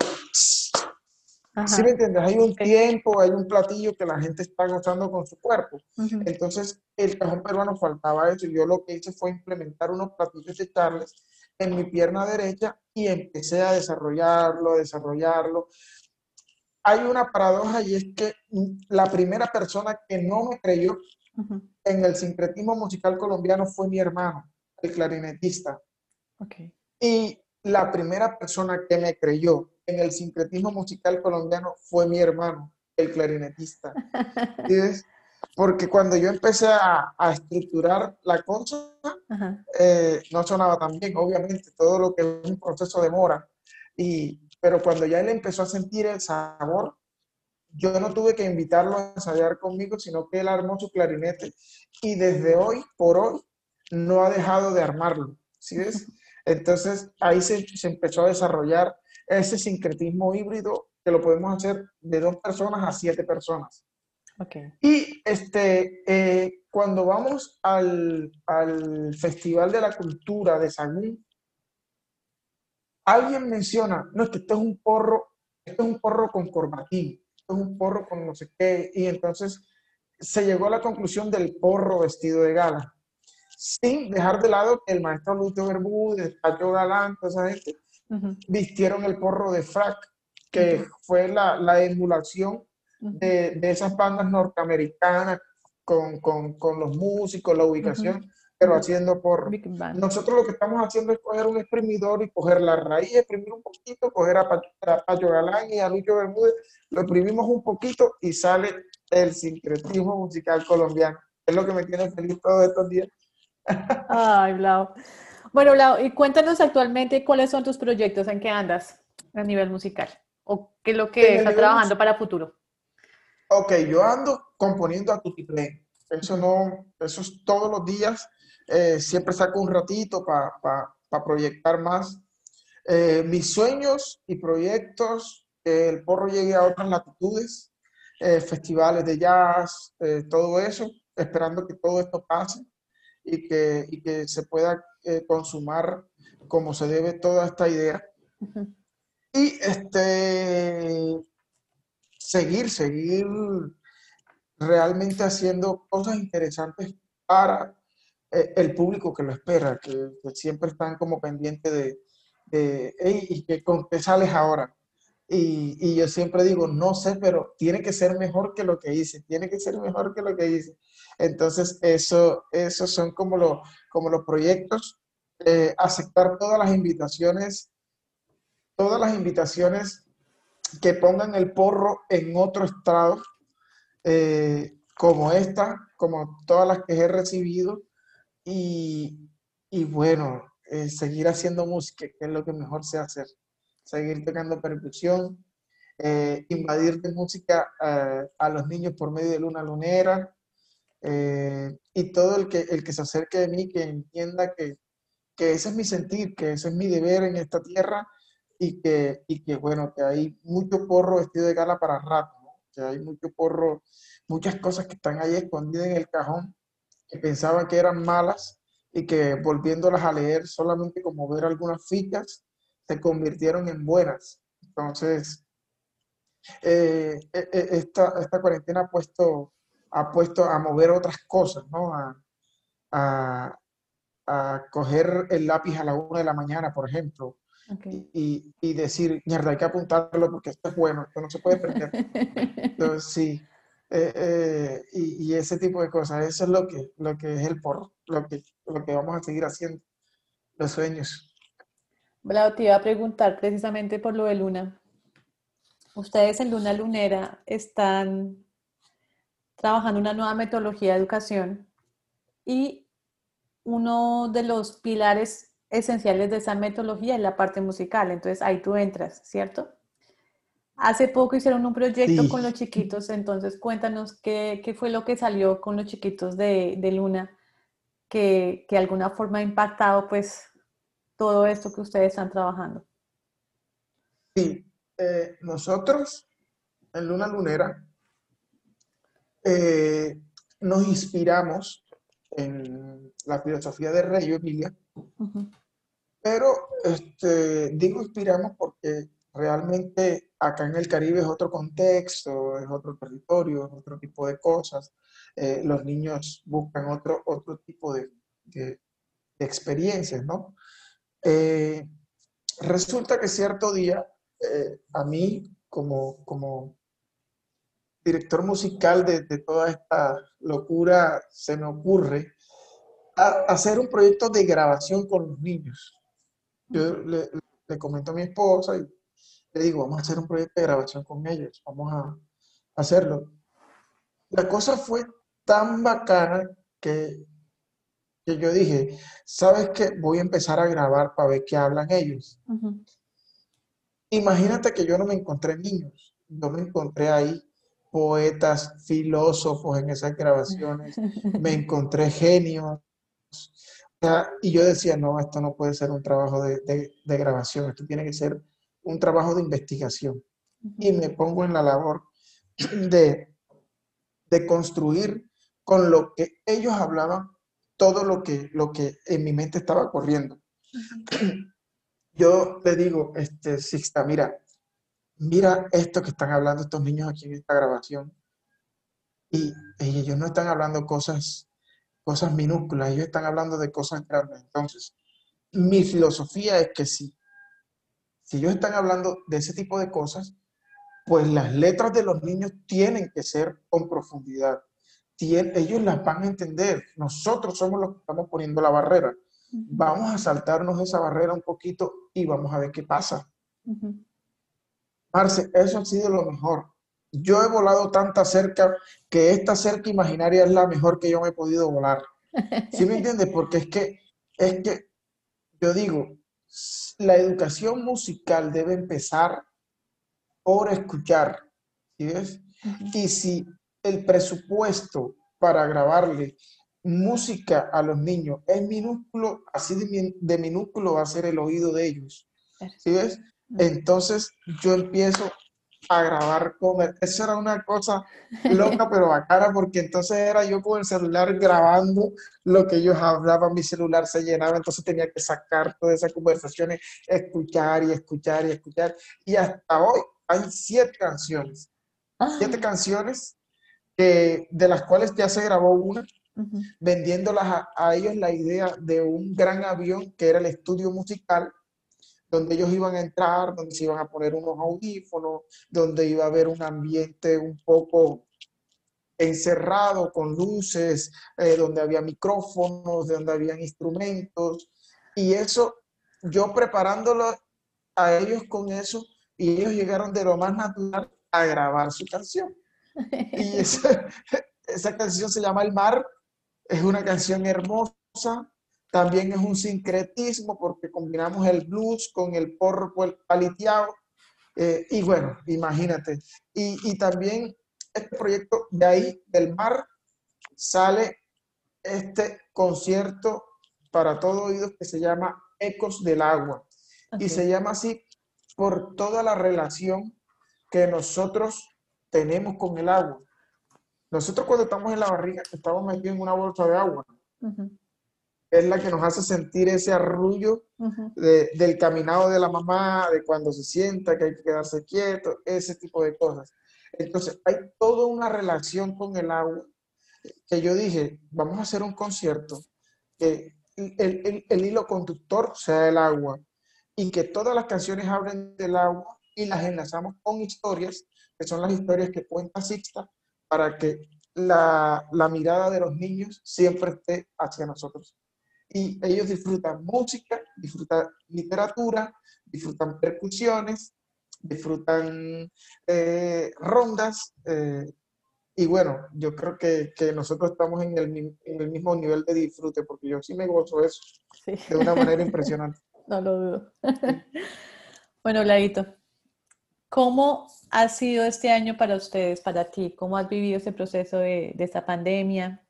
Ajá. ¿Sí me entiendes? Hay un tiempo, hay un platillo que la gente está gozando con su cuerpo. Uh -huh. Entonces, el cajón peruano faltaba eso. Yo lo que hice fue implementar unos platillos de Charles en mi pierna derecha y empecé a desarrollarlo, a desarrollarlo hay una paradoja y es que la primera persona que no me creyó uh -huh. en el sincretismo musical colombiano fue mi hermano, el clarinetista. Okay. Y la primera persona que me creyó en el sincretismo musical colombiano fue mi hermano, el clarinetista. ¿Entiendes? Porque cuando yo empecé a, a estructurar la cosa, eh, no sonaba tan bien, obviamente, todo lo que es un proceso demora. Y, pero cuando ya él empezó a sentir el sabor, yo no tuve que invitarlo a ensayar conmigo, sino que él armó su clarinete y desde hoy por hoy no ha dejado de armarlo. ¿Sí ves? Entonces ahí se, se empezó a desarrollar ese sincretismo híbrido que lo podemos hacer de dos personas a siete personas. Okay. Y este, eh, cuando vamos al, al Festival de la Cultura de Sagún, alguien menciona, no, es que esto es un porro, esto es un porro con corbatín, esto es un porro con no sé qué, y entonces se llegó a la conclusión del porro vestido de gala, sin dejar de lado que el maestro Luteo Bermúdez, Pacho Galán, toda esa gente, uh -huh. vistieron el porro de frac, que uh -huh. fue la, la emulación uh -huh. de, de, esas bandas norteamericanas con, con, con, los músicos, la ubicación pero haciendo por... Nosotros lo que estamos haciendo es coger un exprimidor y coger la raíz, exprimir un poquito, coger a Pacho, Galán y a Lucho Bermúdez, lo exprimimos un poquito y sale el sincretismo musical colombiano. Es lo que me tiene feliz todos estos días. Ay, Blau. Bueno, Blau, y cuéntanos actualmente cuáles son tus proyectos, en qué andas a nivel musical, o qué es lo que estás trabajando musical? para futuro. Ok, yo ando componiendo a Tutiplén. Eso no, eso es todos los días eh, siempre saco un ratito para pa, pa proyectar más. Eh, mis sueños y proyectos, que el porro llegue a otras latitudes, eh, festivales de jazz, eh, todo eso, esperando que todo esto pase y que, y que se pueda eh, consumar como se debe toda esta idea. Uh -huh. Y este, seguir, seguir realmente haciendo cosas interesantes para eh, el público que lo espera, que, que siempre están como pendientes de, de hey, ¿y qué, con qué sales ahora? Y, y, yo siempre digo, no sé, pero tiene que ser mejor que lo que hice, tiene que ser mejor que lo que hice. Entonces, eso, esos son como, lo, como los proyectos, eh, aceptar todas las invitaciones, todas las invitaciones que pongan el porro en otro estado, eh, como esta, como todas las que he recibido, y, y bueno, eh, seguir haciendo música, que es lo que mejor sé hacer. seguir tocando percusión, invadir de música a los niños por medio de luna lunera, eh, y todo el que, el que se acerque de mí, que entienda que, que, ese es mi sentir, que ese es mi deber en esta tierra, y que, y que bueno, que hay mucho porro vestido de gala para rato, que hay mucho porro, muchas cosas que están ahí escondidas en el cajón, que pensaban que eran malas, y que volviéndolas a leer solamente como ver algunas fichas, se convirtieron en buenas. Entonces, eh, eh, esta, esta, cuarentena ha puesto, ha puesto a mover otras cosas, ¿no? A, a, a, coger el lápiz a la una de la mañana, por ejemplo, y, y, decir, mierda, hay que apuntarlo porque esto es bueno, esto no se puede perder. Entonces, sí. y, y, ese tipo de cosas, eso es lo que, lo que es el por, lo que, lo que vamos a seguir haciendo, los sueños. Bravo, te iba a preguntar precisamente por lo de Luna. Ustedes en Luna Lunera están trabajando una nueva metodología de educación y uno de los pilares esenciales de esa metodología es la parte musical. Entonces ahí tú entras, ¿cierto? Hace poco hicieron un proyecto con los chiquitos, entonces cuéntanos qué, qué, fue lo que salió con los chiquitos de, de Luna que, que de alguna forma ha impactado pues todo esto que ustedes están trabajando. Sí, eh, nosotros en Luna Lunera eh, nos inspiramos en la filosofía de Rey Emilia, pero este, digo inspiramos porque realmente acá en el Caribe es otro contexto, es otro territorio, es otro tipo de cosas. Eh, los niños buscan otro, otro tipo de, de, experiencias, ¿no? resulta que cierto día eh, a mí, como, como director musical de, toda esta locura, se me ocurre hacer un proyecto de grabación con los niños. Yo le, comento a mi esposa y le digo, vamos a hacer un proyecto de grabación con ellos, vamos a hacerlo. La cosa fue tan bacana que, que yo dije, ¿sabes qué? Voy a empezar a grabar para ver qué hablan ellos. Imagínate que yo no me encontré niños, yo me encontré ahí poetas, filósofos en esas grabaciones, me encontré genios. Y yo decía, no, esto no puede ser un trabajo de, grabación, esto tiene que ser un trabajo de investigación. Y me pongo en la labor de, de construir con lo que ellos hablaban todo lo que, lo que en mi mente estaba corriendo yo le digo, este, Sixta, mira, mira esto que están hablando estos niños aquí en esta grabación. Y, ellos no están hablando cosas, cosas minúsculas, ellos están hablando de cosas grandes. Entonces, mi filosofía es que si, si ellos están hablando de ese tipo de cosas, pues las letras de los niños tienen que ser con profundidad. ellos las van a entender. Nosotros somos los que estamos poniendo la barrera. Vamos a saltarnos esa barrera un poquito y vamos a ver qué pasa. Marce, eso ha sido lo mejor. Yo he volado tanta cerca que esta cerca imaginaria es la mejor que yo me he podido volar. ¿Sí me entiendes? Porque es que, es que yo digo, la educación musical debe empezar por escuchar. ¿sí ves? Y si el presupuesto para grabarle música a los niños es minúsculo, así de, minúsculo va a ser el oído de ellos. ¿Sí ves? Entonces yo empiezo a grabar con Eso era una cosa loca, pero bacana, porque entonces era yo con el celular grabando lo que ellos hablaban, mi celular se llenaba, entonces tenía que sacar todas esas conversaciones, escuchar y escuchar y escuchar. Y hasta hoy hay siete canciones. Siete canciones de las cuales ya se grabó una vendiéndolas a, ellos la idea de un gran avión que era el estudio musical, donde ellos iban a entrar, donde se iban a poner unos audífonos, donde iba a haber un ambiente un poco encerrado con luces, eh, donde había micrófonos, donde había instrumentos. Y eso, yo preparándolo a ellos con eso, y ellos llegaron de lo más natural a grabar su canción. Y esa, esa canción se llama El Mar es una canción hermosa, También es un sincretismo porque combinamos el blues con el porro paliteado. Eh, y bueno, imagínate. Y, y también este proyecto de ahí, del mar, sale este concierto para todo oído que se llama Ecos del Agua. Y se llama así por toda la relación que nosotros tenemos con el agua. Nosotros cuando estamos en la barriga, estamos metidos en una bolsa de agua. Es la que nos hace sentir ese arrullo del caminado de la mamá, de cuando se sienta, que hay que quedarse quieto, ese tipo de cosas. Entonces, hay toda una relación con el agua que yo dije, vamos a hacer un concierto que el, el, hilo conductor sea el agua y que todas las canciones hablen del agua y las enlazamos con historias, que son las historias que cuenta Sixta, para que la, la mirada de los niños siempre esté hacia nosotros. Y ellos disfrutan música, disfrutan literatura, disfrutan percusiones, disfrutan eh, rondas. Eh, y bueno, yo creo que, que nosotros estamos en el, en el, mismo nivel de disfrute, porque yo sí me gozo eso de una manera impresionante. no lo dudo. bueno, Ladito, ¿cómo ha sido este año para ustedes, para ti? ¿Cómo has vivido ese proceso de, de esta pandemia?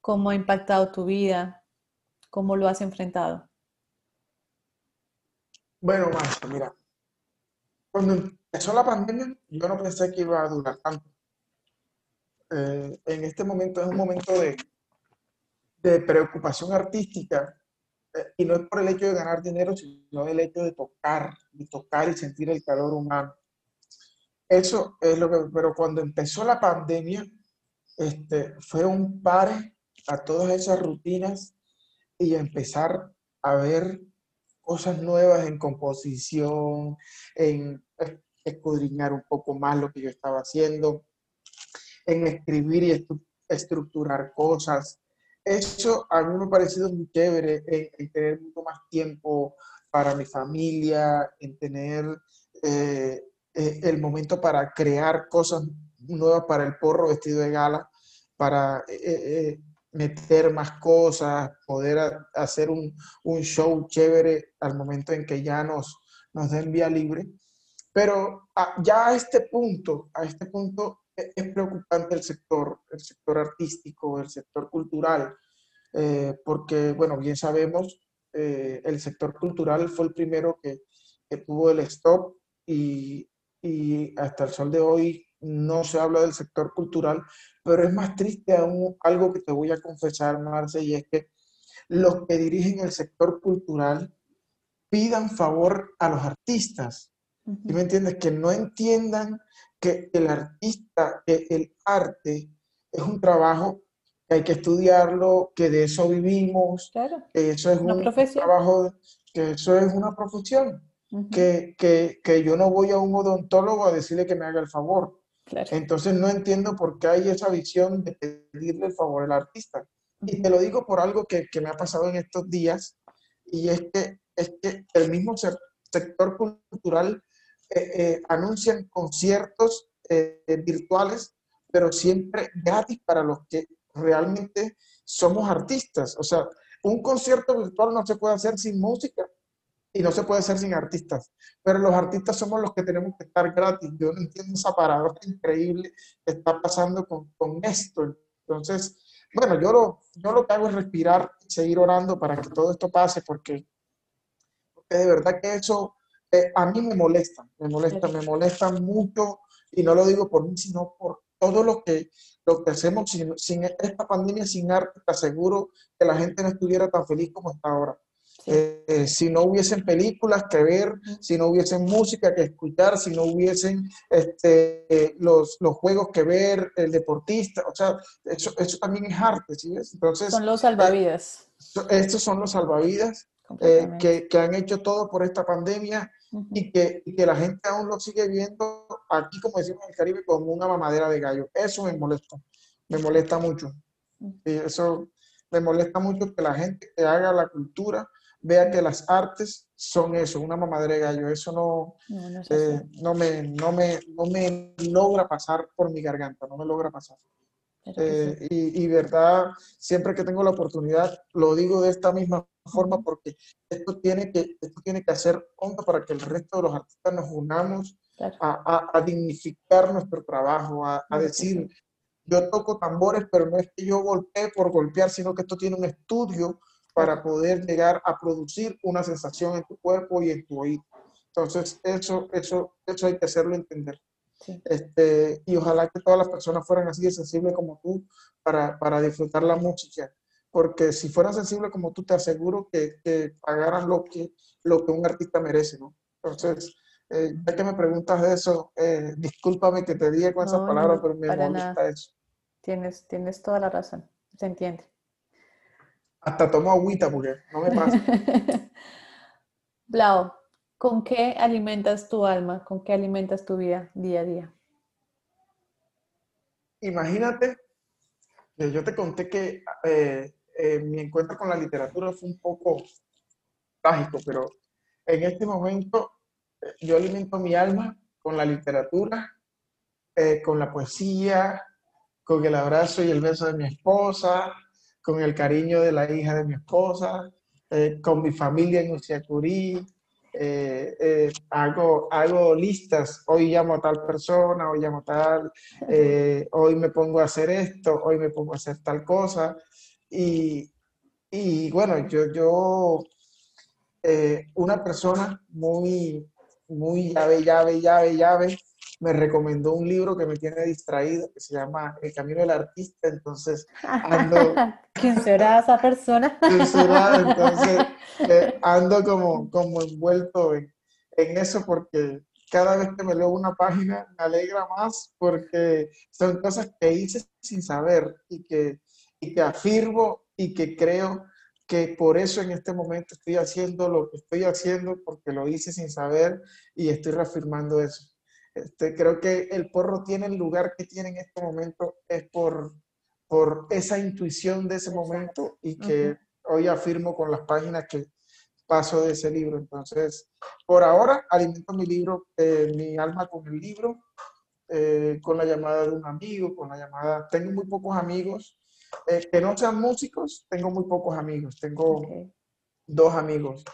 ¿Cómo ha impactado tu vida? ¿Cómo lo has enfrentado? Bueno, Marcia, mira, cuando empezó la pandemia, yo no pensé que iba a durar tanto. Eh, en este momento es un momento de, de preocupación artística eh, y no es por el hecho de ganar dinero, sino el hecho de tocar, de tocar y sentir el calor humano. Eso es lo que, pero cuando empezó la pandemia, este, fue un par a todas esas rutinas y empezar a ver cosas nuevas en composición, en escudriñar un poco más lo que yo estaba haciendo, en escribir y estructurar cosas. Eso a mí me ha parecido muy chévere, en, tener mucho más tiempo para mi familia, en tener eh, eh, el momento para crear cosas nuevas para el porro vestido de gala, para eh, meter más cosas, poder hacer un, un, show chévere al momento en que ya nos, nos den vía libre. Pero ya a este punto, a este punto e, es preocupante el sector, el sector artístico, el sector cultural, eh, porque, bueno, bien sabemos, eh, el sector cultural fue el primero que, que tuvo el stop y, y hasta el sol de hoy no se habla del sector cultural, pero es más triste aún algo que te voy a confesar, Marce, y es que los que dirigen el sector cultural pidan favor a los artistas. ¿Sí me entiendes? Que no entiendan que el artista, que el arte es un trabajo que hay que estudiarlo, que de eso vivimos, que eso es un trabajo, que eso es una profesión, que, que, que, yo no voy a un odontólogo a decirle que me haga el favor. Entonces no entiendo por qué hay esa visión de pedirle el favor al artista. Y te lo digo por algo que, que, me ha pasado en estos días, y es que, es que el mismo sector cultural eh, eh, anuncian conciertos eh, virtuales, pero siempre gratis para los que realmente somos artistas. O sea, un concierto virtual no se puede hacer sin música y no se puede hacer sin artistas. Pero los artistas somos los que tenemos que estar gratis. Yo no entiendo esa paradoja increíble que está pasando con, con esto. Entonces, bueno, yo lo, yo lo que hago es respirar, seguir orando para que todo esto pase, porque, porque de verdad que eso eh, a mí me molesta, me molesta, me molesta mucho, y no lo digo por mí, sino por todo lo que, lo que hacemos sin, sin esta pandemia, sin arte, te aseguro que la gente no estuviera tan feliz como está ahora. Eh, si no hubiesen películas que ver, si no hubiesen música que escuchar, si no hubiesen este, los, los, juegos que ver, el deportista, o sea, eso, eso también es arte, ¿sí ves? Entonces, son los salvavidas. Eh, estos son los salvavidas eh, que, que, han hecho todo por esta pandemia y, que, y, que, la gente aún lo sigue viendo aquí, como decimos en el Caribe, como una mamadera de gallo. Eso me molesta, me molesta mucho. Y eso me molesta mucho que la gente que haga la cultura vea que las artes son eso, una mamadera de gallo. Eso no, no, eh, no, me, no, me, no me logra pasar por mi garganta, no me logra pasar. Eh, y, y, verdad, siempre que tengo la oportunidad, lo digo de esta misma forma porque esto tiene que, esto tiene que hacer onda para que el resto de los artistas nos unamos a, a, dignificar nuestro trabajo, a, a decir, yo toco tambores, pero no es que yo golpee por golpear, sino que esto tiene un estudio para poder llegar a producir una sensación en tu cuerpo y en tu oído. Entonces, eso, eso, eso hay que hacerlo entender. Este, y ojalá que todas las personas fueran así de sensibles como tú para, para disfrutar la música. Porque si fueran sensibles como tú, te aseguro que, que pagaran lo que, lo que un artista merece, ¿no? Entonces, eh, ya que me preguntas eso, eh, discúlpame que te diga con esas palabras, pero me molesta eso. Tienes, tienes toda la razón, se entiende. Hasta tomo agüita porque no me pasa. Blau, ¿Con qué alimentas tu alma? ¿Con qué alimentas tu vida día a día? Imagínate yo te conté que eh, eh, mi encuentro con la literatura fue un poco trágico, pero en este momento eh, yo alimento mi alma con la literatura, con la poesía, con el abrazo y el beso de mi esposa, con el cariño de la hija de mi esposa, con mi familia en Uciacurí, eh, eh, hago, hago listas, hoy llamo a tal persona, hoy llamo a tal, eh, hoy me pongo a hacer esto, hoy me pongo a hacer tal cosa. Y, y bueno, yo, yo una persona muy, muy llave, llave, llave, llave, me recomendó un libro que me tiene distraído, que se llama El Camino del Artista, entonces ando... ¿Quién será esa persona? ¿Quién será? Entonces eh, ando como, como envuelto en, en, eso porque cada vez que me leo una página me alegra más porque son cosas que hice sin saber y que, y que afirmo y que creo que por eso en este momento estoy haciendo lo que estoy haciendo porque lo hice sin saber y estoy reafirmando eso. Este, creo que el porro tiene el lugar que tiene en este momento es por, por esa intuición de ese momento y que hoy afirmo con las páginas que paso de ese libro. Entonces, por ahora alimento mi libro, eh, mi alma con el libro, eh, con la llamada de un amigo, con la llamada, tengo muy pocos amigos, eh, que no sean músicos, tengo muy pocos amigos, tengo dos amigos.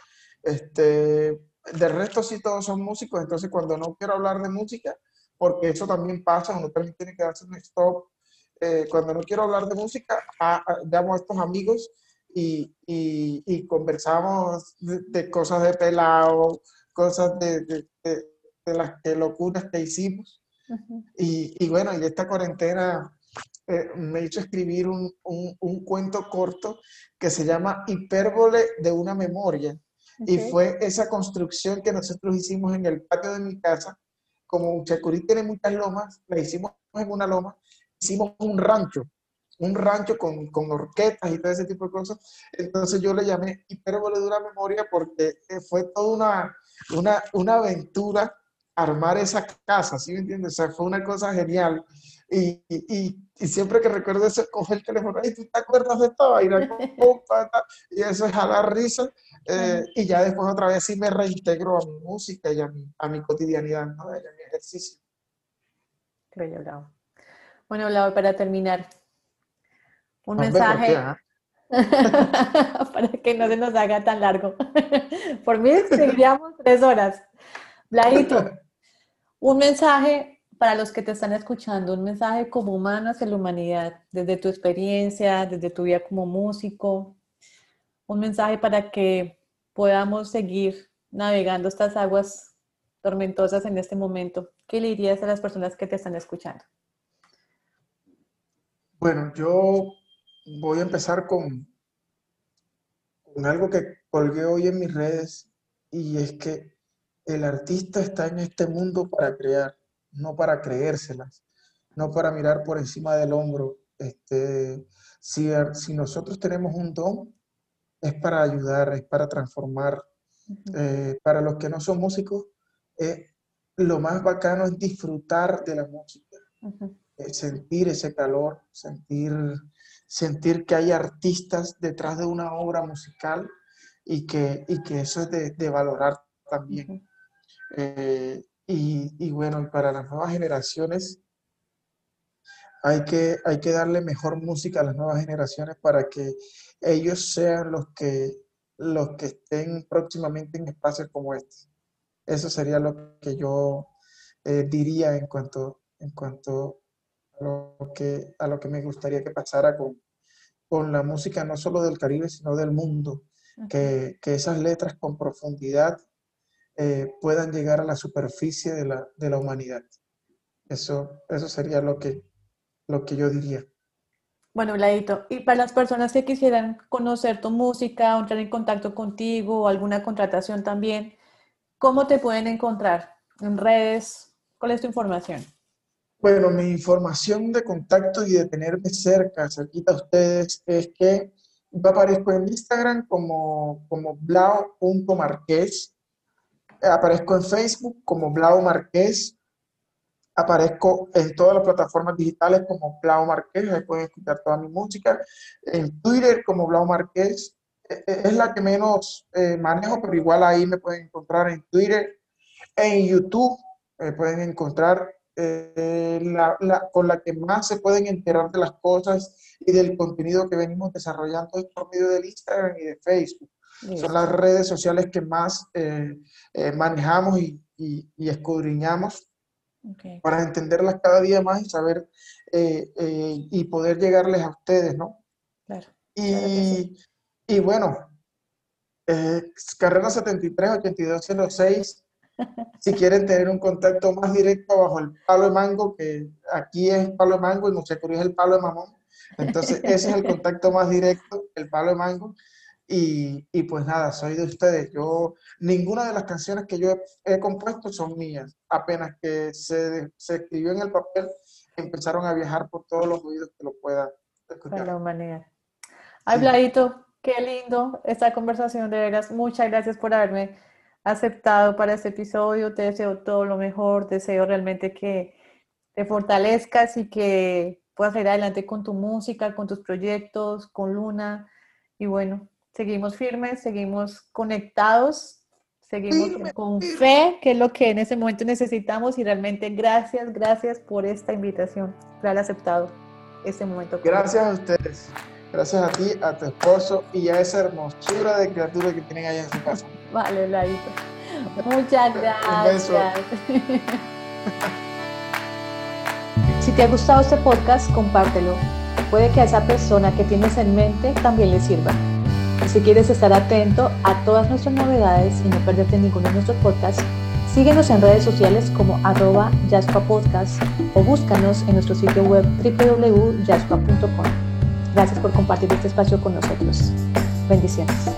Este, de resto sí todos son músicos, entonces cuando no quiero hablar de música, porque eso también pasa, uno también tiene que darse un stop. Eh, cuando no quiero hablar de música, llamo a estos amigos y, y, conversamos de, cosas de pelado, cosas de, de, de las que locuras que hicimos. y, y, bueno, y esta cuarentena eh, me hizo escribir un, un, un, cuento corto que se llama Hipérbole de una memoria. Y fue esa construcción que nosotros hicimos en el patio de mi casa. Como Chacurí tiene muchas lomas, la hicimos en una loma, hicimos un rancho, un rancho con, con orquestas y todo ese tipo de cosas. Entonces yo le llamé Hipérbole de una memoria porque fue toda una, una, una aventura armar esa casa, ¿sí me entiendes? O sea, fue una cosa genial. Y, y, y, siempre que recuerdo eso, coge el teléfono, y ¿tú te acuerdas de esto? Y, y eso es a la risa. Eh, y ya después otra vez sí me reintegro a mi música y a mi, a mi cotidianidad, ¿no? a mi ejercicio. Creo yo, Bueno, Lau, para terminar, un mensaje ah? para que no se nos haga tan largo. Por mí seguiríamos tres horas. Blaito, un mensaje para los que te están escuchando, un mensaje como humano hacia la humanidad, desde tu experiencia, desde tu vida como músico, un mensaje para que podamos seguir navegando estas aguas tormentosas en este momento. ¿Qué le dirías a las personas que te están escuchando? Bueno, yo voy a empezar con, algo que colgué hoy en mis redes y es que el artista está en este mundo para crear, no para creérselas, no para mirar por encima del hombro. Este, si, si nosotros tenemos un don, es para ayudar, es para transformar. Eh, para los que no son músicos, eh, lo más bacano es disfrutar de la música, eh, sentir ese calor, sentir, sentir que hay artistas detrás de una obra musical y que, y que eso es de, de valorar también. Y, y, bueno, para las nuevas generaciones, hay que, hay que darle mejor música a las nuevas generaciones para que ellos sean los que, los que estén próximamente en espacios como este. Eso sería lo que yo eh, diría en cuanto, en cuanto a, lo que, a lo que me gustaría que pasara con, con la música no solo del Caribe, sino del mundo. Que, que, esas letras con profundidad eh, puedan llegar a la superficie de la, de la humanidad. Eso, eso sería lo que, lo que yo diría. Bueno, Ladito, y para las personas que quisieran conocer tu música entrar en contacto contigo o alguna contratación también, ¿cómo te pueden encontrar? ¿En redes? ¿Cuál es tu información? Bueno, mi información de contacto y de tenerme cerca, cerquita a ustedes, es que yo aparezco en Instagram como, como blau.marqués, aparezco en Facebook como Blau Marqués, Aparezco en todas las plataformas digitales como Blau Marqués, ahí pueden escuchar toda mi música. En Twitter como Blau Marqués, e, e, es la que menos eh, manejo, pero igual ahí me pueden encontrar en Twitter. En YouTube me pueden encontrar eh, con la que más se pueden enterar de las cosas y del contenido que venimos desarrollando por medio del Instagram y de Facebook. Son las redes sociales que más eh, manejamos y, y escudriñamos para entenderlas cada día más y saber eh, eh, y poder llegarles a ustedes, ¿no? Claro. Y, y bueno, eh, carrera 73 8206 si quieren tener un contacto más directo bajo el palo de mango, que aquí es el palo de mango y no sé, es el palo de mamón. Entonces, ese es el contacto más directo, el palo de mango. Y, y, pues nada, soy de ustedes. Yo, ninguna de las canciones que yo he, compuesto son mías. Apenas que se, se, escribió en el papel, empezaron a viajar por todos los oídos que lo puedan escuchar. De la humanidad. Ay, Bladito, qué lindo esta conversación, de veras. Muchas gracias por haberme aceptado para este episodio. Te deseo todo lo mejor. Deseo realmente que te fortalezcas y que puedas ir adelante con tu música, con tus proyectos, con Luna. Y bueno, seguimos firmes, seguimos conectados, seguimos con fe, que es lo que en ese momento necesitamos y realmente gracias, gracias por esta invitación, por haber aceptado este momento. Gracias a ustedes, gracias a ti, a tu esposo y a esa hermosura de criatura que tienen ahí en su casa. Vale, Laito. Muchas gracias. si te ha gustado este podcast, compártelo. Puede que a esa persona que tienes en mente también le sirva. Si quieres estar atento a todas nuestras novedades y no perderte ninguno de nuestros podcasts, síguenos en redes sociales como arroba Podcast o búscanos en nuestro sitio web www.jaspa.com. Gracias por compartir este espacio con nosotros. Bendiciones.